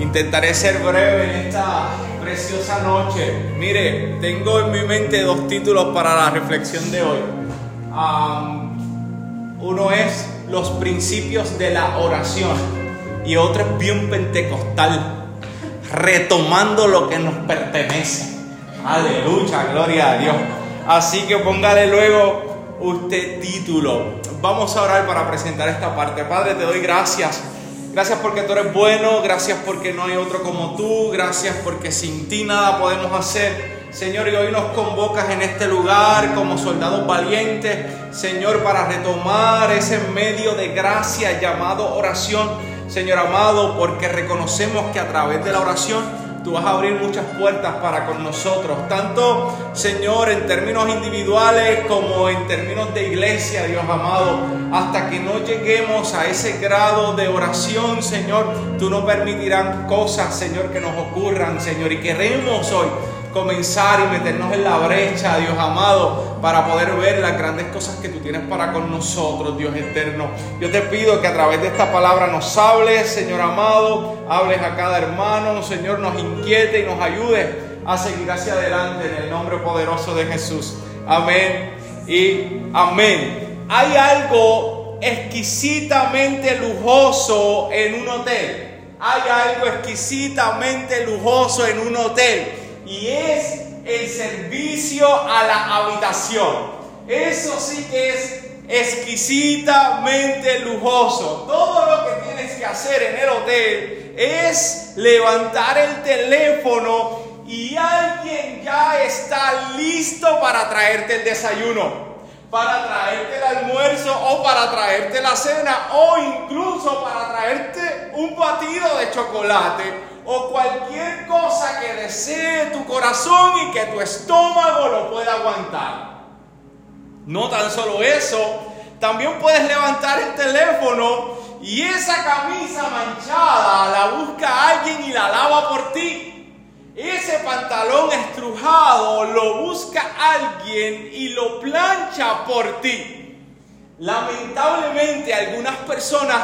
Intentaré ser breve en esta preciosa noche. Mire, tengo en mi mente dos títulos para la reflexión de hoy. uno es los principios de la oración y otro es bien pentecostal, retomando lo que nos pertenece. Aleluya, gloria a Dios. Así que póngale luego usted título. Vamos a orar para presentar esta parte. Padre, te doy gracias Gracias porque tú eres bueno, gracias porque no hay otro como tú, gracias porque sin ti nada podemos hacer. Señor, y hoy nos convocas en este lugar como soldados valientes, Señor, para retomar ese medio de gracia llamado oración, Señor amado, porque reconocemos que a través de la oración Tú vas a abrir muchas puertas para con nosotros, tanto Señor en términos individuales como en términos de iglesia, Dios amado, hasta que no lleguemos a ese grado de oración, Señor, tú no permitirás cosas, Señor, que nos ocurran, Señor, y queremos hoy comenzar y meternos en la brecha, Dios amado, para poder ver las grandes cosas que tú tienes para con nosotros, Dios eterno. Yo te pido que a través de esta palabra nos hables, Señor amado, hables a cada hermano, Señor, nos inquiete y nos ayude a seguir hacia adelante en el nombre poderoso de Jesús. Amén y amén. Hay algo exquisitamente lujoso en un hotel. Hay algo exquisitamente lujoso en un hotel y es el servicio a la habitación. Eso sí que es exquisitamente lujoso. Todo lo que tienes que hacer en el hotel es levantar el teléfono y alguien ya está listo para traerte el desayuno, para traerte el almuerzo o para traerte la cena o incluso para traerte un batido de chocolate o cualquier desee tu corazón y que tu estómago lo pueda aguantar. No tan solo eso, también puedes levantar el teléfono y esa camisa manchada la busca alguien y la lava por ti. Ese pantalón estrujado lo busca alguien y lo plancha por ti. Lamentablemente algunas personas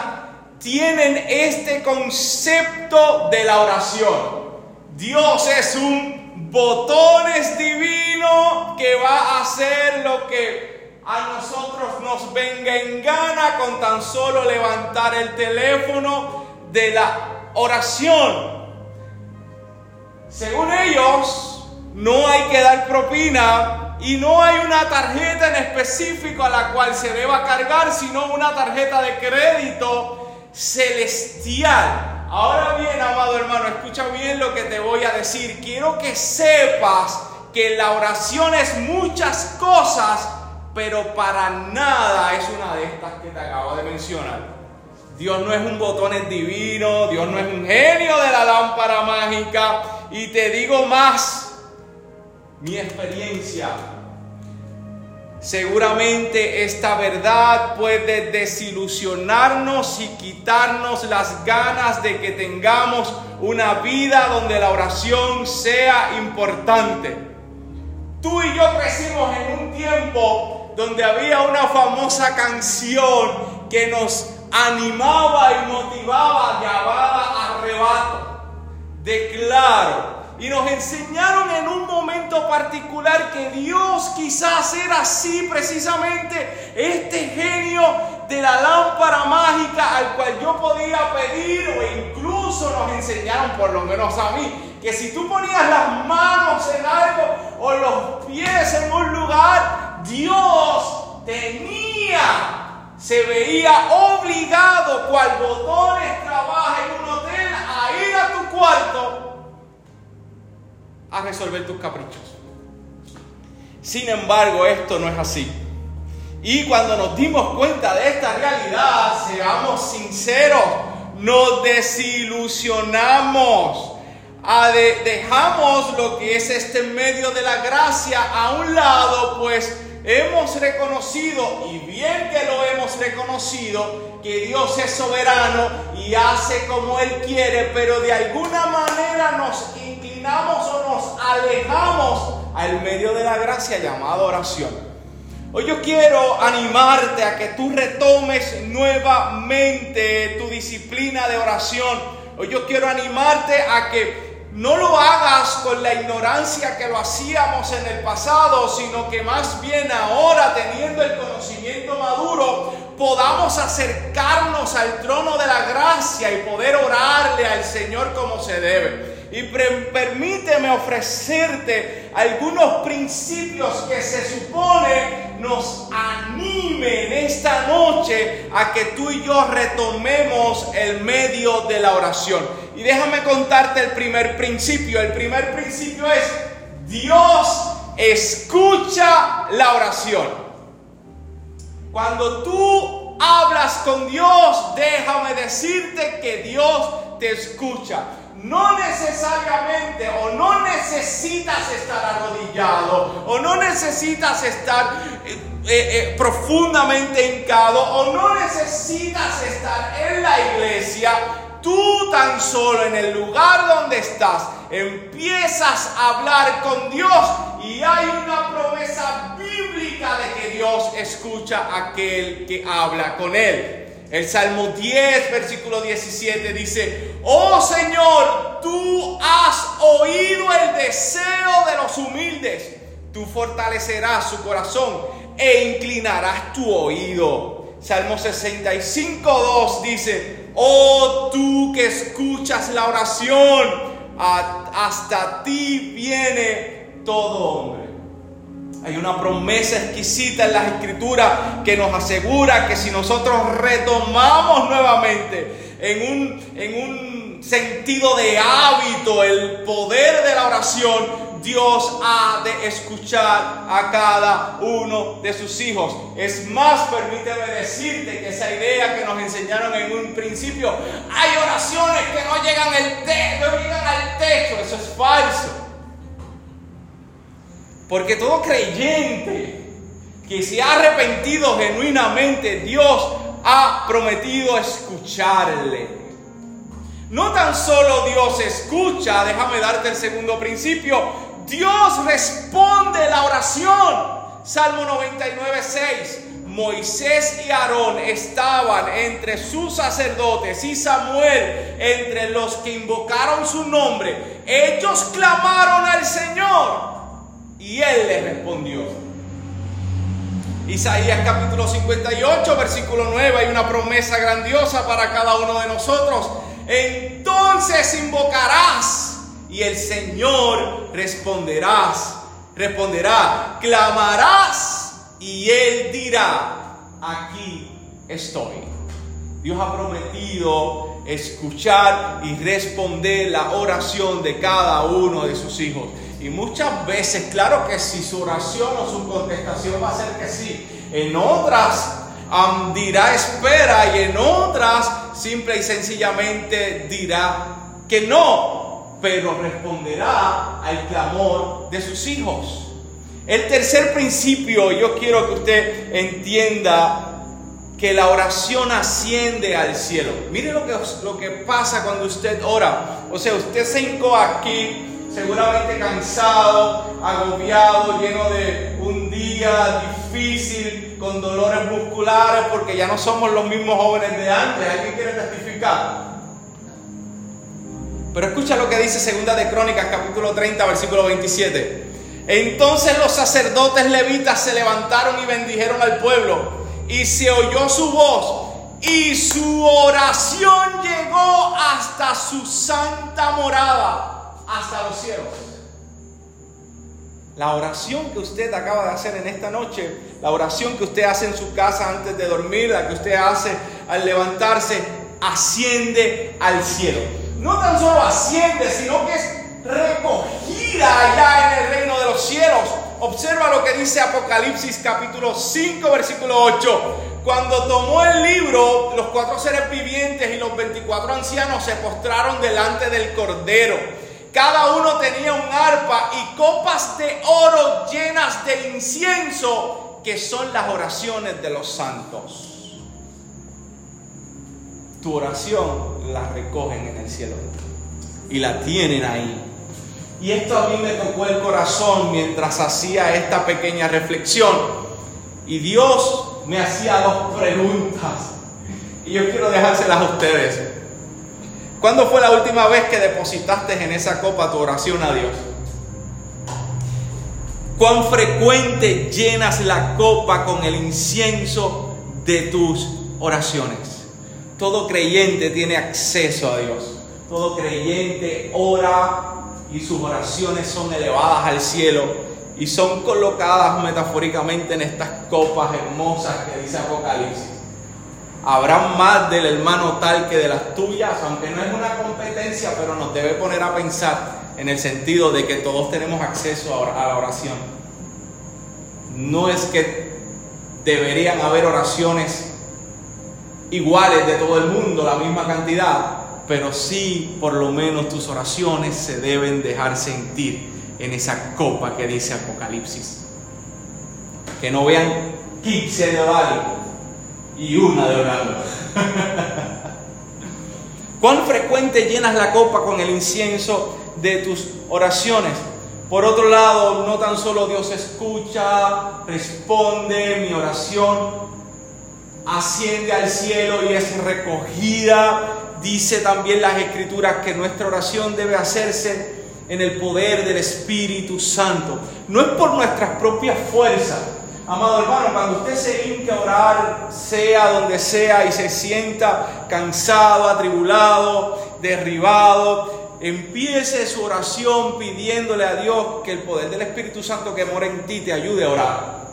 tienen este concepto de la oración. Dios es un botones divino que va a hacer lo que a nosotros nos venga en gana con tan solo levantar el teléfono de la oración. Según ellos, no hay que dar propina y no hay una tarjeta en específico a la cual se deba cargar, sino una tarjeta de crédito celestial. Ahora bien, amado hermano, escucha bien lo que te voy a decir. Quiero que sepas que la oración es muchas cosas, pero para nada es una de estas que te acabo de mencionar. Dios no es un botón divino, Dios no es un genio de la lámpara mágica. Y te digo más, mi experiencia Seguramente esta verdad puede desilusionarnos y quitarnos las ganas de que tengamos una vida donde la oración sea importante. Tú y yo crecimos en un tiempo donde había una famosa canción que nos animaba y motivaba llamada arrebato. Declaro y nos enseñaron en un momento particular que Dios quizás era así precisamente este genio de la lámpara mágica al cual yo podía pedir o incluso nos enseñaron por lo menos a mí que si tú ponías las manos en algo o los pies en un lugar, Dios tenía, se veía obligado cual botones trabaja en un hotel a ir a tu cuarto a resolver tus caprichos. Sin embargo, esto no es así. Y cuando nos dimos cuenta de esta realidad, seamos sinceros, nos desilusionamos. dejamos lo que es este medio de la gracia a un lado, pues hemos reconocido, y bien que lo hemos reconocido, que Dios es soberano y hace como Él quiere, pero de alguna manera nos o nos alejamos al medio de la gracia llamada oración. Hoy yo quiero animarte a que tú retomes nuevamente tu disciplina de oración Hoy yo quiero animarte a que no lo hagas con la ignorancia que lo hacíamos en el pasado, sino que más bien ahora, teniendo el conocimiento maduro, podamos acercarnos al trono de la gracia y poder orarle al Señor como se debe. Y permíteme ofrecerte algunos principios que se supone nos animen esta noche a que tú y yo retomemos el medio de la oración. Y déjame contarte el primer principio. El primer principio es Dios escucha la oración. Cuando tú hablas con Dios, déjame decirte que Dios te escucha no necesariamente o no necesitas estar arrodillado o no necesitas estar eh, eh, eh, profundamente hincado o no necesitas estar en la iglesia. Tú tan solo en el lugar donde estás empiezas a hablar con Dios y hay una promesa bíblica de que Dios escucha a aquel que habla con él. El Salmo 10, versículo 17 dice, oh Señor, tú has oído el deseo de los humildes, tú fortalecerás su corazón e inclinarás tu oído. Salmo 65, 2 dice, oh tú que escuchas la oración, hasta ti viene todo hombre. Hay una promesa exquisita en las escrituras que nos asegura que si nosotros retomamos nuevamente en un, en un sentido de hábito el poder de la oración, Dios ha de escuchar a cada uno de sus hijos. Es más, permíteme decirte que esa idea que nos enseñaron en un principio, hay oraciones que no llegan, el no llegan al techo, eso es falso. Porque todo creyente que se ha arrepentido genuinamente, Dios ha prometido escucharle. No tan solo Dios escucha, déjame darte el segundo principio, Dios responde la oración. Salmo 99, 6. Moisés y Aarón estaban entre sus sacerdotes y Samuel entre los que invocaron su nombre. Ellos clamaron al Señor y él le respondió. Isaías capítulo 58, versículo 9, hay una promesa grandiosa para cada uno de nosotros. Entonces invocarás y el Señor responderás, responderá, clamarás y él dirá, aquí estoy. Dios ha prometido escuchar y responder la oración de cada uno de sus hijos. Y muchas veces, claro que si su oración o su contestación va a ser que sí. En otras dirá espera y en otras simple y sencillamente dirá que no, pero responderá al clamor de sus hijos. El tercer principio, yo quiero que usted entienda que la oración asciende al cielo. Mire lo que, lo que pasa cuando usted ora. O sea, usted se hincó aquí seguramente cansado, agobiado, lleno de un día difícil, con dolores musculares, porque ya no somos los mismos jóvenes de antes. ¿Alguien quiere testificar? Pero escucha lo que dice Segunda de Crónicas, capítulo 30, versículo 27. Entonces los sacerdotes levitas se levantaron y bendijeron al pueblo, y se oyó su voz, y su oración llegó hasta su santa morada hasta los cielos. La oración que usted acaba de hacer en esta noche, la oración que usted hace en su casa antes de dormir, la que usted hace al levantarse, asciende al cielo. No tan solo asciende, sino que es recogida allá en el reino de los cielos. Observa lo que dice Apocalipsis capítulo 5, versículo 8. Cuando tomó el libro, los cuatro seres vivientes y los 24 ancianos se postraron delante del Cordero cada uno tenía un arpa y copas de oro llenas de incienso, que son las oraciones de los santos. Tu oración la recogen en el cielo y la tienen ahí. Y esto a mí me tocó el corazón mientras hacía esta pequeña reflexión. Y Dios me hacía dos preguntas. Y yo quiero dejárselas a ustedes. ¿Cuándo fue la última vez que depositaste en esa copa tu oración a Dios? ¿Cuán frecuente llenas la copa con el incienso de tus oraciones? Todo creyente tiene acceso a Dios. Todo creyente ora y sus oraciones son elevadas al cielo y son colocadas metafóricamente en estas copas hermosas que dice Apocalipsis. Habrá más del hermano tal que de las tuyas, aunque no es una competencia, pero nos debe poner a pensar en el sentido de que todos tenemos acceso a la oración. No es que deberían haber oraciones iguales de todo el mundo, la misma cantidad, pero sí por lo menos tus oraciones se deben dejar sentir en esa copa que dice Apocalipsis. Que no vean 15 de orar y una de orando. ¿Cuán frecuente llenas la copa con el incienso de tus oraciones? Por otro lado, no tan solo Dios escucha, responde mi oración, asciende al cielo y es recogida. Dice también las escrituras que nuestra oración debe hacerse en el poder del Espíritu Santo. No es por nuestras propias fuerzas. Amado hermano, cuando usted se hinca a orar, sea donde sea, y se sienta cansado, atribulado, derribado, empiece su oración pidiéndole a Dios que el poder del Espíritu Santo que mora en ti te ayude a orar.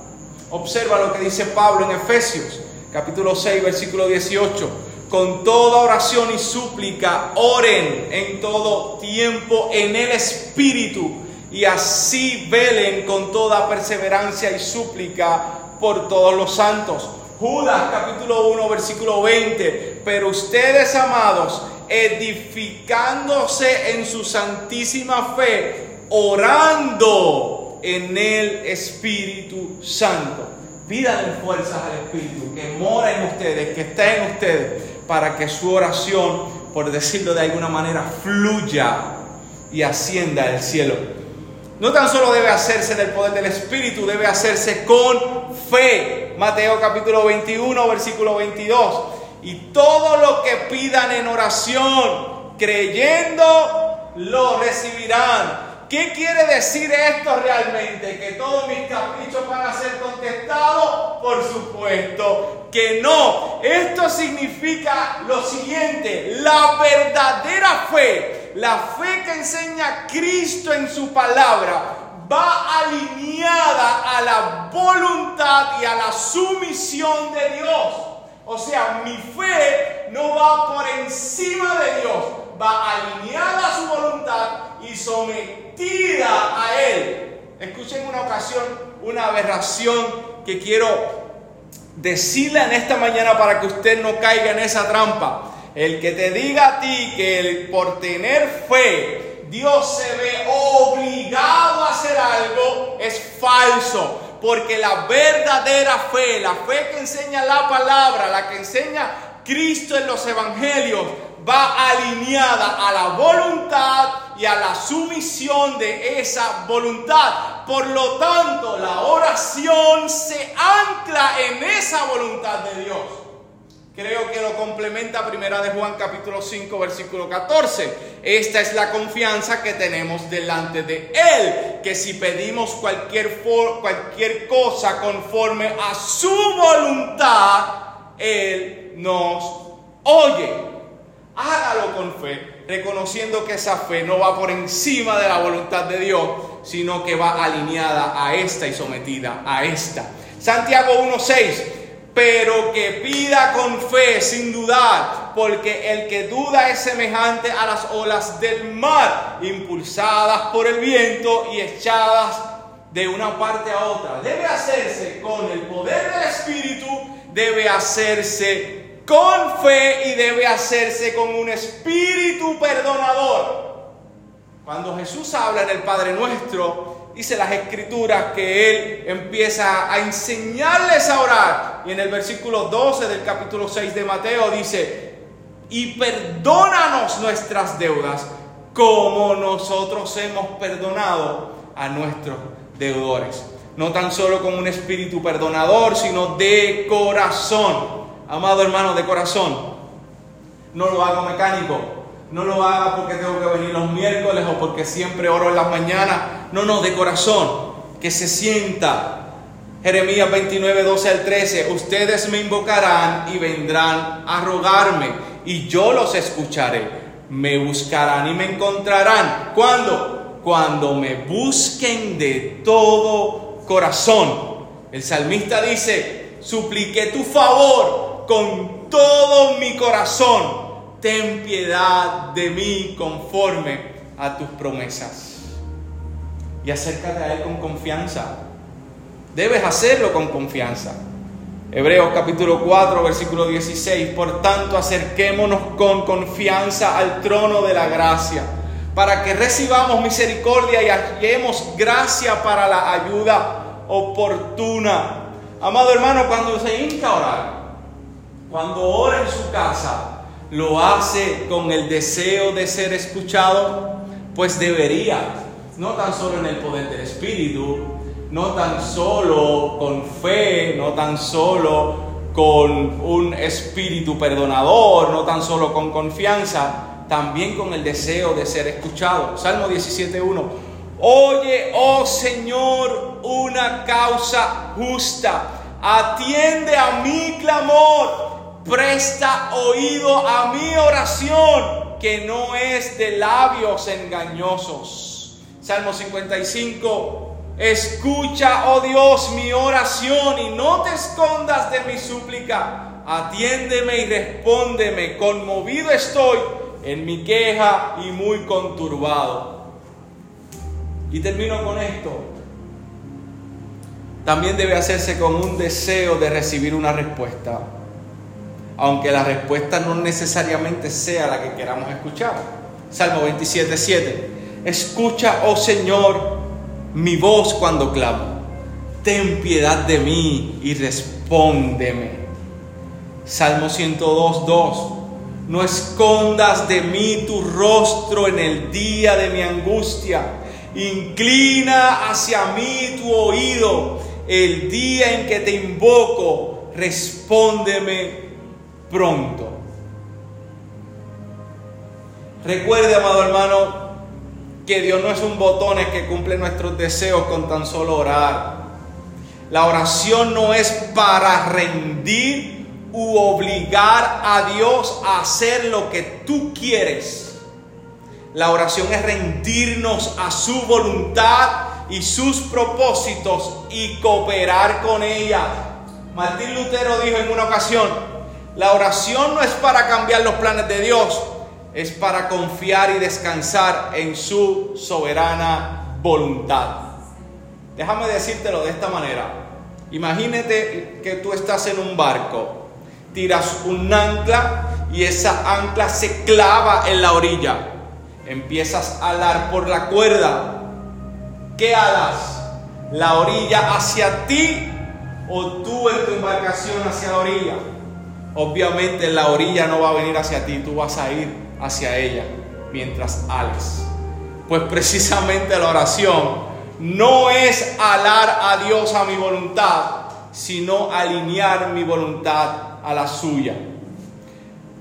Observa lo que dice Pablo en Efesios, capítulo 6, versículo 18 con toda oración y súplica, oren en todo tiempo en el Espíritu y así velen con toda perseverancia y súplica por todos los santos. Judas capítulo 1 versículo 20, pero ustedes amados, edificándose en su santísima fe, orando en el Espíritu Santo. Pídanle fuerzas al Espíritu que mora en ustedes, que está en ustedes para que su oración, por decirlo de alguna manera, fluya y ascienda al cielo. No tan solo debe hacerse en el poder del Espíritu, debe hacerse con fe. Mateo capítulo 21, versículo 22. Y todo lo que pidan en oración, creyendo, lo recibirán. ¿Qué quiere decir esto realmente? ¿Que todos mis caprichos van a ser contestados? Por supuesto que no. Esto significa lo siguiente, la verdadera fe, la fe que enseña Cristo en su palabra, va alineada a la voluntad y a la sumisión de Dios. O sea, mi fe no va por encima de Dios, va alineada a su voluntad y sometida a Él. Escuchen una ocasión, una aberración que quiero decirle en esta mañana para que usted no caiga en esa trampa. El que te diga a ti que por tener fe Dios se ve obligado a hacer algo es falso. Porque la verdadera fe, la fe que enseña la palabra, la que enseña Cristo en los evangelios, va alineada a la voluntad y a la sumisión de esa voluntad. Por lo tanto, la oración se ancla en esa voluntad de Dios. Creo que lo complementa Primera de Juan capítulo 5 versículo 14. Esta es la confianza que tenemos delante de Él, que si pedimos cualquier, cualquier cosa conforme a su voluntad, Él nos oye. Hágalo con fe, reconociendo que esa fe no va por encima de la voluntad de Dios, sino que va alineada a esta y sometida a esta. Santiago 1.6, pero que pida con fe sin dudar, porque el que duda es semejante a las olas del mar, impulsadas por el viento y echadas de una parte a otra. Debe hacerse con el poder del Espíritu, debe hacerse con fe y debe hacerse con un espíritu perdonador. Cuando Jesús habla en el Padre Nuestro, dice las escrituras que Él empieza a enseñarles a orar. Y en el versículo 12 del capítulo 6 de Mateo dice, y perdónanos nuestras deudas como nosotros hemos perdonado a nuestros deudores. No tan solo con un espíritu perdonador, sino de corazón amado hermano de corazón, no lo hago mecánico, no lo haga porque tengo que venir los miércoles o porque siempre oro en las mañanas. No, no, de corazón, que se sienta. Jeremías 29, 12 al 13, ustedes me invocarán y vendrán a rogarme y yo los escucharé. Me buscarán y me encontrarán. ¿Cuándo? Cuando me busquen de todo corazón. El salmista dice, supliqué tu favor con todo mi corazón ten piedad de mí conforme a tus promesas. Y acércate a Él con confianza. Debes hacerlo con confianza. Hebreos capítulo 4, versículo 16. Por tanto, acerquémonos con confianza al trono de la gracia, para que recibamos misericordia y hallemos gracia para la ayuda oportuna. Amado hermano, cuando se hinca a orar, cuando ora en su casa, lo hace con el deseo de ser escuchado, pues debería, no tan solo en el poder del Espíritu, no tan solo con fe, no tan solo con un espíritu perdonador, no tan solo con confianza, también con el deseo de ser escuchado. Salmo 17.1. Oye, oh Señor, una causa justa. Atiende a mi clamor presta oído a mi oración, que no es de labios engañosos. Salmo 55, escucha, oh Dios, mi oración y no te escondas de mi súplica. Atiéndeme y respóndeme, conmovido estoy en mi queja y muy conturbado. Y termino con esto. También debe hacerse con un deseo de recibir una respuesta aunque la respuesta no necesariamente sea la que queramos escuchar. Salmo 27, 7. Escucha, oh Señor, mi voz cuando clamo. Ten piedad de mí y respóndeme. Salmo 102, 2. No escondas de mí tu rostro en el día de mi angustia. Inclina hacia mí tu oído el día en que te invoco. Respóndeme pronto. Recuerde, amado hermano, que Dios no es un botón que cumple nuestros deseos con tan solo orar. La oración no es para rendir u obligar a Dios a hacer lo que tú quieres. La oración es rendirnos a su voluntad y sus propósitos y cooperar con ella. Martín Lutero dijo en una ocasión, la oración no es para cambiar los planes de Dios, es para confiar y descansar en su soberana voluntad. Déjame decírtelo de esta manera. Imagínate que tú estás en un barco, tiras un ancla y esa ancla se clava en la orilla. Empiezas a alar por la cuerda. ¿Qué alas? ¿La orilla hacia ti o tú en tu embarcación hacia la orilla? Obviamente la orilla no va a venir hacia ti, tú vas a ir hacia ella mientras ales. Pues precisamente la oración no es alar a Dios a mi voluntad, sino alinear mi voluntad a la suya.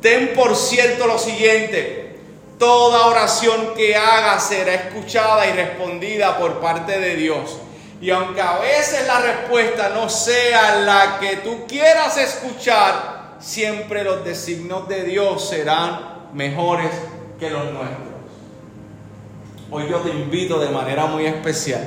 Ten por cierto lo siguiente, toda oración que hagas será escuchada y respondida por parte de Dios. Y aunque a veces la respuesta no sea la que tú quieras escuchar, siempre los designios de Dios serán mejores que los nuestros. Hoy yo te invito de manera muy especial,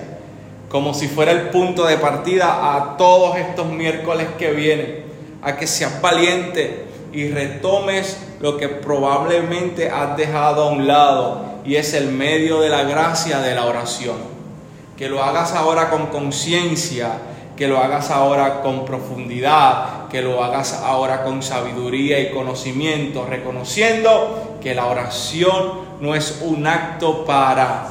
como si fuera el punto de partida a todos estos miércoles que vienen, a que seas valiente y retomes lo que probablemente has dejado a un lado y es el medio de la gracia de la oración. Que lo hagas ahora con conciencia que lo hagas ahora con profundidad, que lo hagas ahora con sabiduría y conocimiento, reconociendo que la oración no es un acto para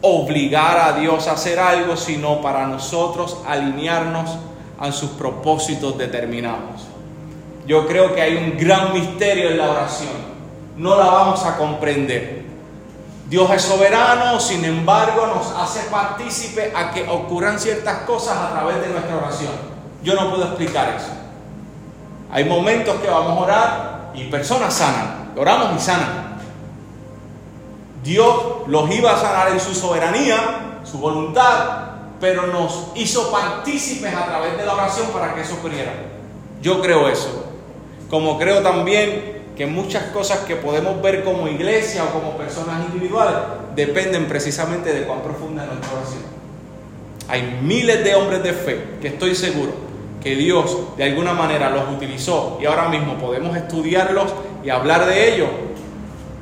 obligar a Dios a hacer algo, sino para nosotros alinearnos a sus propósitos determinados. Yo creo que hay un gran misterio en la oración. No la vamos a comprender Dios es soberano, sin embargo nos hace partícipe a que ocurran ciertas cosas a través de nuestra oración. Yo no puedo explicar eso. Hay momentos que vamos a orar y personas sanan. Oramos y sanan. Dios los iba a sanar en su soberanía, su voluntad, pero nos hizo partícipes a través de la oración para que eso ocurriera. Yo creo eso. Como creo también que muchas cosas que podemos ver como iglesia o como personas individuales dependen precisamente de cuán profunda es nuestra oración. Hay miles de hombres de fe que estoy seguro que Dios de alguna manera los utilizó y ahora mismo podemos estudiarlos y hablar de ellos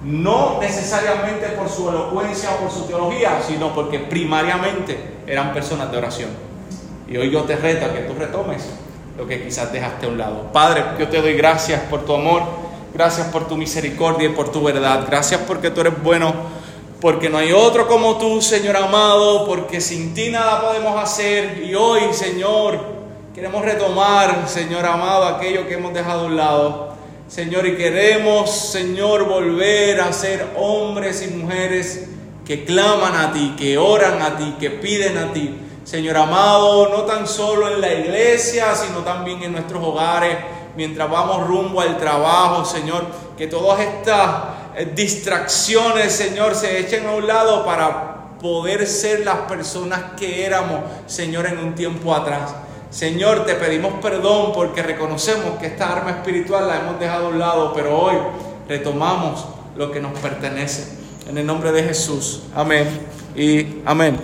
no necesariamente por su elocuencia o por su teología, sino porque primariamente eran personas de oración. Y hoy yo te reto a que tú retomes lo que quizás dejaste a un lado. Padre, yo te doy gracias por tu amor, gracias por tu misericordia y por tu verdad, gracias porque tú eres bueno, porque no hay otro como tú, Señor amado, porque sin ti nada podemos hacer. Y hoy, Señor, queremos retomar, Señor amado, aquello que hemos dejado a un lado. Señor, y queremos, Señor, volver a ser hombres y mujeres que claman a ti, que oran a ti, que piden a ti. Señor amado, no tan solo en la iglesia, sino también en nuestros hogares, mientras vamos rumbo al trabajo, Señor, que todas estas eh, distracciones, Señor, se echen a un lado para poder ser las personas que éramos, Señor, en un tiempo atrás. Señor, te pedimos perdón porque reconocemos que esta arma espiritual la hemos dejado a un lado, pero hoy retomamos lo que nos pertenece. En el nombre de Jesús. Amén y amén.